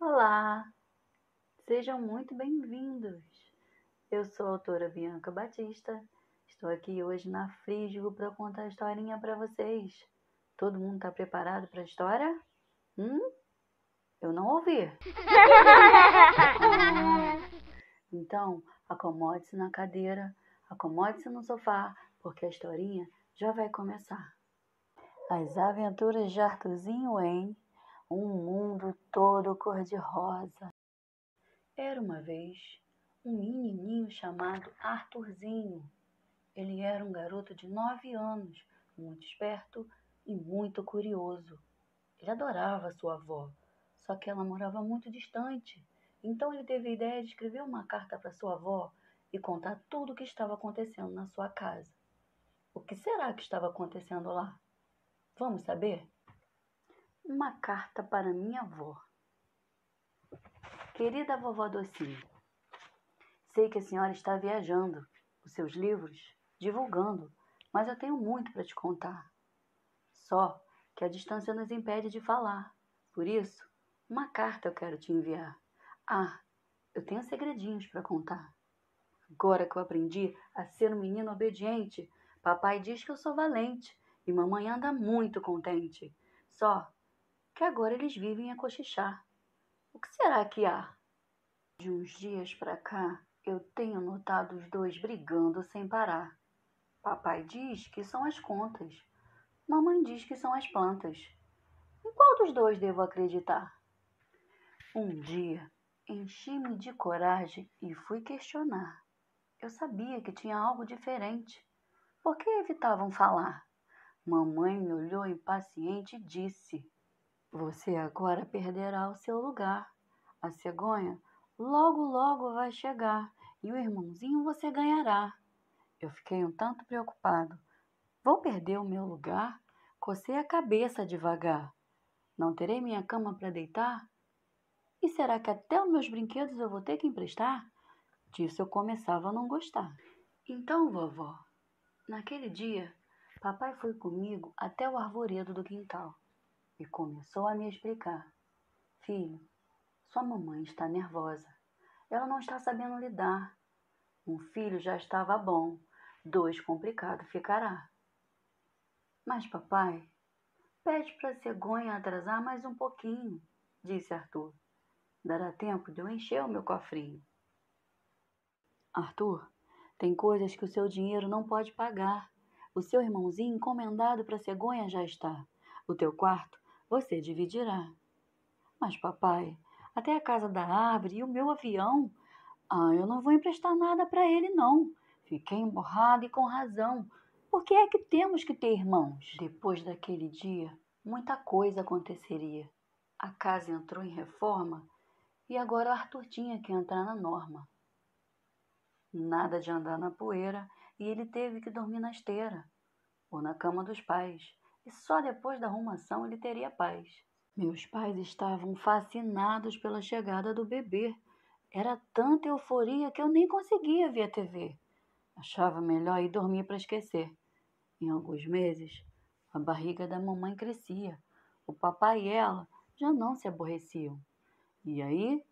Olá, sejam muito bem-vindos. Eu sou a autora Bianca Batista. Estou aqui hoje na Frígigo para contar a historinha para vocês. Todo mundo está preparado para a história? Hum? Eu não ouvi. Então, acomode-se na cadeira, acomode-se no sofá, porque a historinha já vai começar. As aventuras de Arthurzinho em um mundo todo cor-de-rosa. Era uma vez um menininho chamado Arthurzinho. Ele era um garoto de nove anos, muito esperto e muito curioso. Ele adorava sua avó, só que ela morava muito distante. Então ele teve a ideia de escrever uma carta para sua avó e contar tudo o que estava acontecendo na sua casa. O que será que estava acontecendo lá? Vamos saber? Uma carta para minha avó. Querida vovó Docinho, sei que a senhora está viajando, os seus livros, divulgando, mas eu tenho muito para te contar. Só que a distância nos impede de falar. Por isso, uma carta eu quero te enviar. Ah, eu tenho segredinhos para contar. Agora que eu aprendi a ser um menino obediente, papai diz que eu sou valente e mamãe anda muito contente. Só que agora eles vivem a cochichar. O que será que há? De uns dias para cá, eu tenho notado os dois brigando sem parar. Papai diz que são as contas. Mamãe diz que são as plantas. Em qual dos dois devo acreditar? Um dia, enchi-me de coragem e fui questionar. Eu sabia que tinha algo diferente. Por que evitavam falar? Mamãe me olhou impaciente e disse: você agora perderá o seu lugar. A cegonha logo, logo vai chegar e o irmãozinho você ganhará. Eu fiquei um tanto preocupado. Vou perder o meu lugar? Cocei a cabeça devagar. Não terei minha cama para deitar? E será que até os meus brinquedos eu vou ter que emprestar? Disso eu começava a não gostar. Então, vovó, naquele dia, papai foi comigo até o arvoredo do quintal e começou a me explicar. Filho, sua mamãe está nervosa. Ela não está sabendo lidar. Um filho já estava bom, dois complicado ficará. Mas, papai, pede para a cegonha atrasar mais um pouquinho, disse Arthur. Dará tempo de eu encher o meu cofrinho. Arthur, tem coisas que o seu dinheiro não pode pagar. O seu irmãozinho encomendado para cegonha já está. O teu quarto você dividirá. Mas, papai, até a casa da árvore e o meu avião. Ah, eu não vou emprestar nada para ele, não. Fiquei emborrada e com razão. Por que é que temos que ter irmãos? Depois daquele dia, muita coisa aconteceria. A casa entrou em reforma e agora o Arthur tinha que entrar na norma. Nada de andar na poeira e ele teve que dormir na esteira ou na cama dos pais e só depois da arrumação ele teria paz. Meus pais estavam fascinados pela chegada do bebê. Era tanta euforia que eu nem conseguia ver a TV. Achava melhor ir dormir para esquecer. Em alguns meses, a barriga da mamãe crescia. O papai e ela já não se aborreciam. E aí,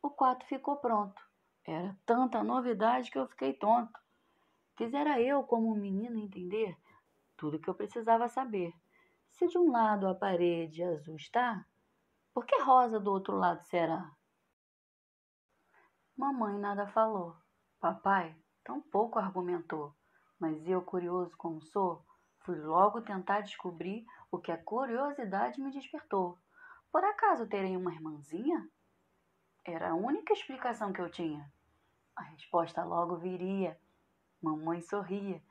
o quarto ficou pronto. Era tanta novidade que eu fiquei tonto. Quisera eu, como um menino, entender tudo que eu precisava saber. Se de um lado a parede azul está, por que rosa do outro lado será? Mamãe nada falou. Papai tampouco argumentou. Mas eu, curioso como sou, fui logo tentar descobrir o que a curiosidade me despertou. Por acaso terei uma irmãzinha? Era a única explicação que eu tinha. A resposta logo viria. Mamãe sorria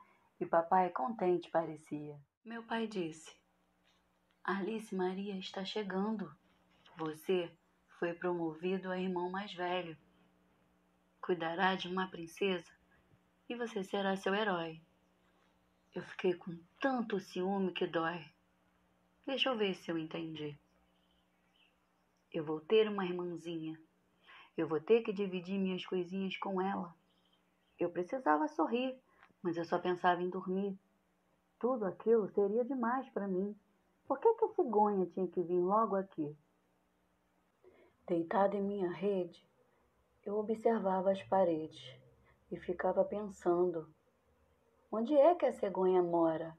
e papai contente parecia. Meu pai disse: Alice Maria está chegando. Você foi promovido a irmão mais velho. Cuidará de uma princesa e você será seu herói. Eu fiquei com tanto ciúme que dói. Deixa eu ver se eu entendi. Eu vou ter uma irmãzinha. Eu vou ter que dividir minhas coisinhas com ela. Eu precisava sorrir mas eu só pensava em dormir. Tudo aquilo seria demais para mim. Por que, que a cegonha tinha que vir logo aqui? Deitado em minha rede, eu observava as paredes e ficava pensando: onde é que a cegonha mora?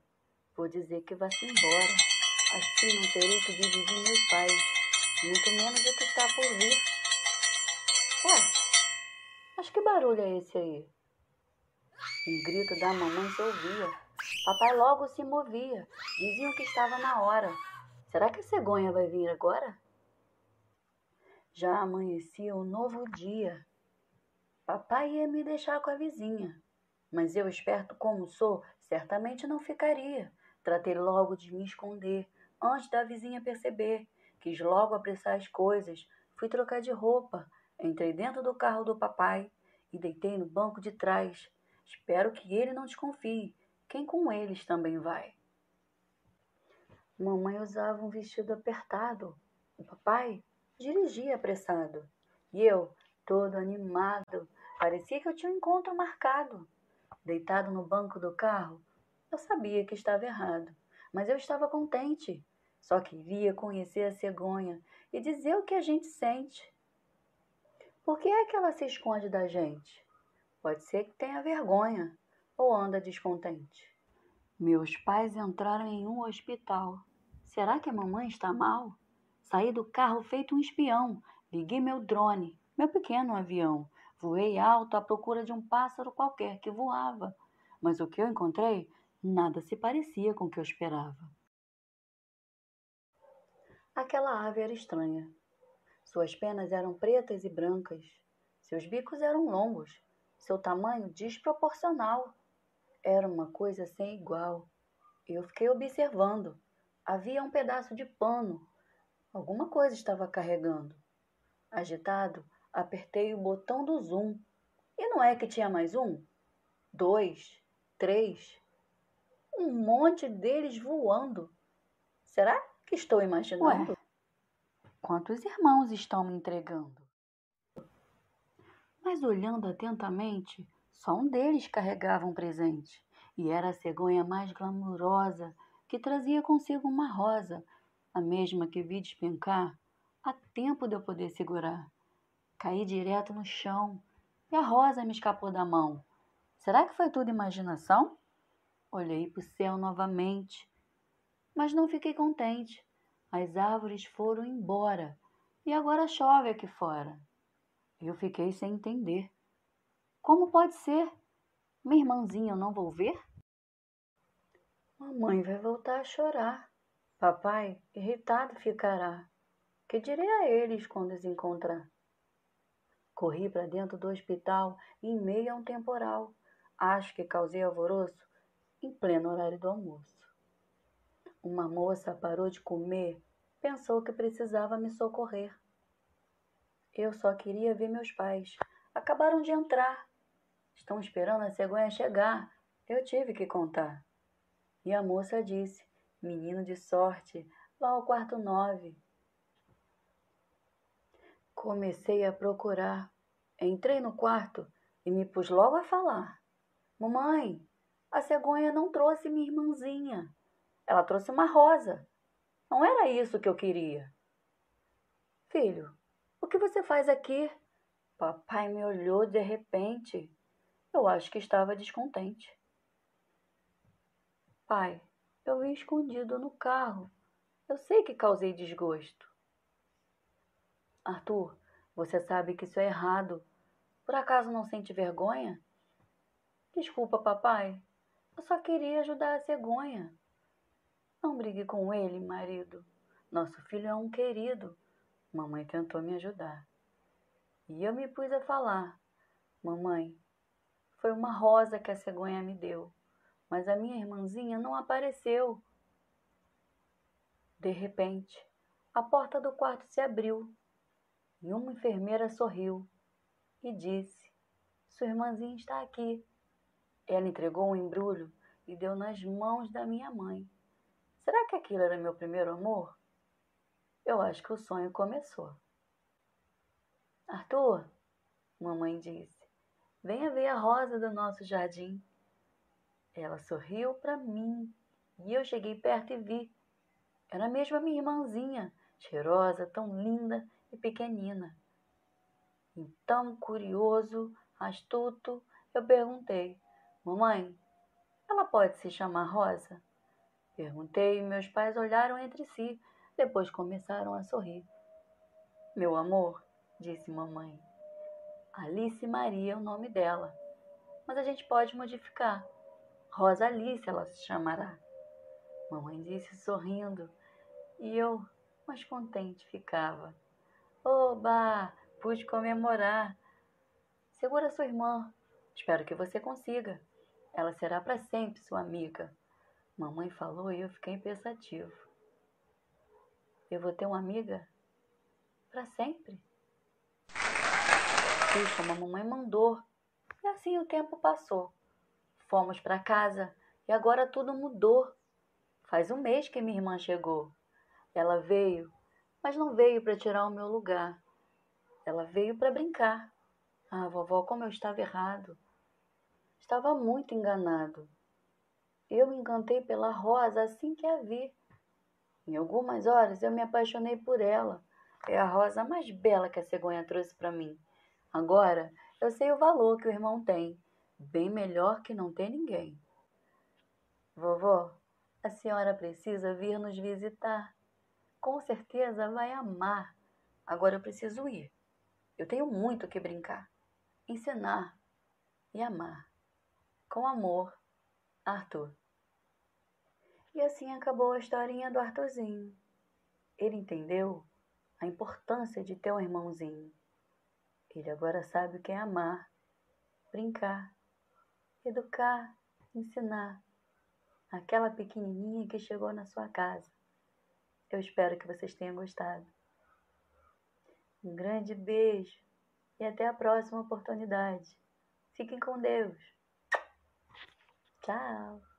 Vou dizer que vá-se embora. Assim não terei que dividir meus pais, muito menos o que está por vir. Ué, mas que barulho é esse aí? Um grito da mamãe se ouvia. Papai logo se movia. Diziam que estava na hora. Será que a cegonha vai vir agora? Já amanhecia um novo dia. Papai ia me deixar com a vizinha, mas eu, esperto como sou, certamente não ficaria. Tratei logo de me esconder, antes da vizinha perceber. Quis logo apressar as coisas. Fui trocar de roupa. Entrei dentro do carro do papai e deitei no banco de trás. Espero que ele não desconfie. Quem com eles também vai? Mamãe usava um vestido apertado. O papai dirigia apressado. E eu, todo animado, parecia que eu tinha um encontro marcado. Deitado no banco do carro, eu sabia que estava errado, mas eu estava contente. Só queria conhecer a cegonha e dizer o que a gente sente. Por que é que ela se esconde da gente? Pode ser que tenha vergonha ou anda descontente. Meus pais entraram em um hospital. Será que a mamãe está mal? Saí do carro feito um espião. Liguei meu drone, meu pequeno avião. Voei alto à procura de um pássaro qualquer que voava. Mas o que eu encontrei Nada se parecia com o que eu esperava. Aquela ave era estranha. Suas penas eram pretas e brancas. Seus bicos eram longos. Seu tamanho desproporcional. Era uma coisa sem igual. Eu fiquei observando. Havia um pedaço de pano. Alguma coisa estava carregando. Agitado, apertei o botão do zoom. E não é que tinha mais um? Dois, três, um monte deles voando. Será que estou imaginando? Ué, quantos irmãos estão me entregando? Mas olhando atentamente, só um deles carregava um presente, e era a cegonha mais glamurosa, que trazia consigo uma rosa, a mesma que vi despencar a tempo de eu poder segurar. Caí direto no chão e a rosa me escapou da mão. Será que foi tudo imaginação? Olhei para o céu novamente, mas não fiquei contente. As árvores foram embora e agora chove aqui fora. Eu fiquei sem entender. Como pode ser? Minha irmãzinha eu não vou ver? Mamãe vai voltar a chorar. Papai, irritado ficará. Que direi a eles quando os encontrar? Corri para dentro do hospital em meio a um temporal. Acho que causei alvoroço em pleno horário do almoço. Uma moça parou de comer, pensou que precisava me socorrer. Eu só queria ver meus pais. Acabaram de entrar. Estão esperando a cegonha chegar. Eu tive que contar. E a moça disse: Menino de sorte, vá ao quarto nove. Comecei a procurar. Entrei no quarto e me pus logo a falar. Mamãe, a cegonha não trouxe minha irmãzinha. Ela trouxe uma rosa. Não era isso que eu queria. Filho, o que você faz aqui? Papai me olhou de repente. Eu acho que estava descontente. Pai, eu vim escondido no carro. Eu sei que causei desgosto. Arthur, você sabe que isso é errado. Por acaso não sente vergonha? Desculpa, papai. Eu só queria ajudar a cegonha. Não brigue com ele, marido. Nosso filho é um querido. Mamãe tentou me ajudar. E eu me pus a falar. Mamãe, foi uma rosa que a cegonha me deu, mas a minha irmãzinha não apareceu. De repente, a porta do quarto se abriu e uma enfermeira sorriu e disse: Sua irmãzinha está aqui. Ela entregou um embrulho e deu nas mãos da minha mãe. Será que aquilo era meu primeiro amor? Eu acho que o sonho começou. Arthur, mamãe disse, venha ver a rosa do nosso jardim. Ela sorriu para mim e eu cheguei perto e vi. Era mesmo a minha irmãzinha. cheirosa, tão linda e pequenina. Então, curioso, astuto, eu perguntei: Mamãe, ela pode se chamar Rosa? Perguntei e meus pais olharam entre si, depois começaram a sorrir. Meu amor, disse mamãe, Alice Maria é o nome dela, mas a gente pode modificar. Rosa Alice ela se chamará. Mamãe disse sorrindo, e eu mais contente ficava. Oba! Pude comemorar. Segura sua irmã. Espero que você consiga. Ela será para sempre sua amiga. Mamãe falou e eu fiquei pensativo. Eu vou ter uma amiga para sempre? Como a mamãe mandou. E assim o tempo passou. Fomos para casa e agora tudo mudou. Faz um mês que minha irmã chegou. Ela veio, mas não veio para tirar o meu lugar. Ela veio para brincar. Ah, vovó, como eu estava errado. Estava muito enganado. Eu me encantei pela rosa assim que a vi. Em algumas horas eu me apaixonei por ela. É a rosa mais bela que a cegonha trouxe para mim. Agora eu sei o valor que o irmão tem. Bem melhor que não ter ninguém. Vovó, a senhora precisa vir nos visitar. Com certeza vai amar. Agora eu preciso ir. Eu tenho muito que brincar, ensinar e amar. Com amor, Arthur. E assim acabou a historinha do Arthurzinho. Ele entendeu a importância de ter um irmãozinho. Ele agora sabe o que é amar, brincar, educar, ensinar aquela pequenininha que chegou na sua casa. Eu espero que vocês tenham gostado. Um grande beijo e até a próxima oportunidade. Fiquem com Deus. Tchau.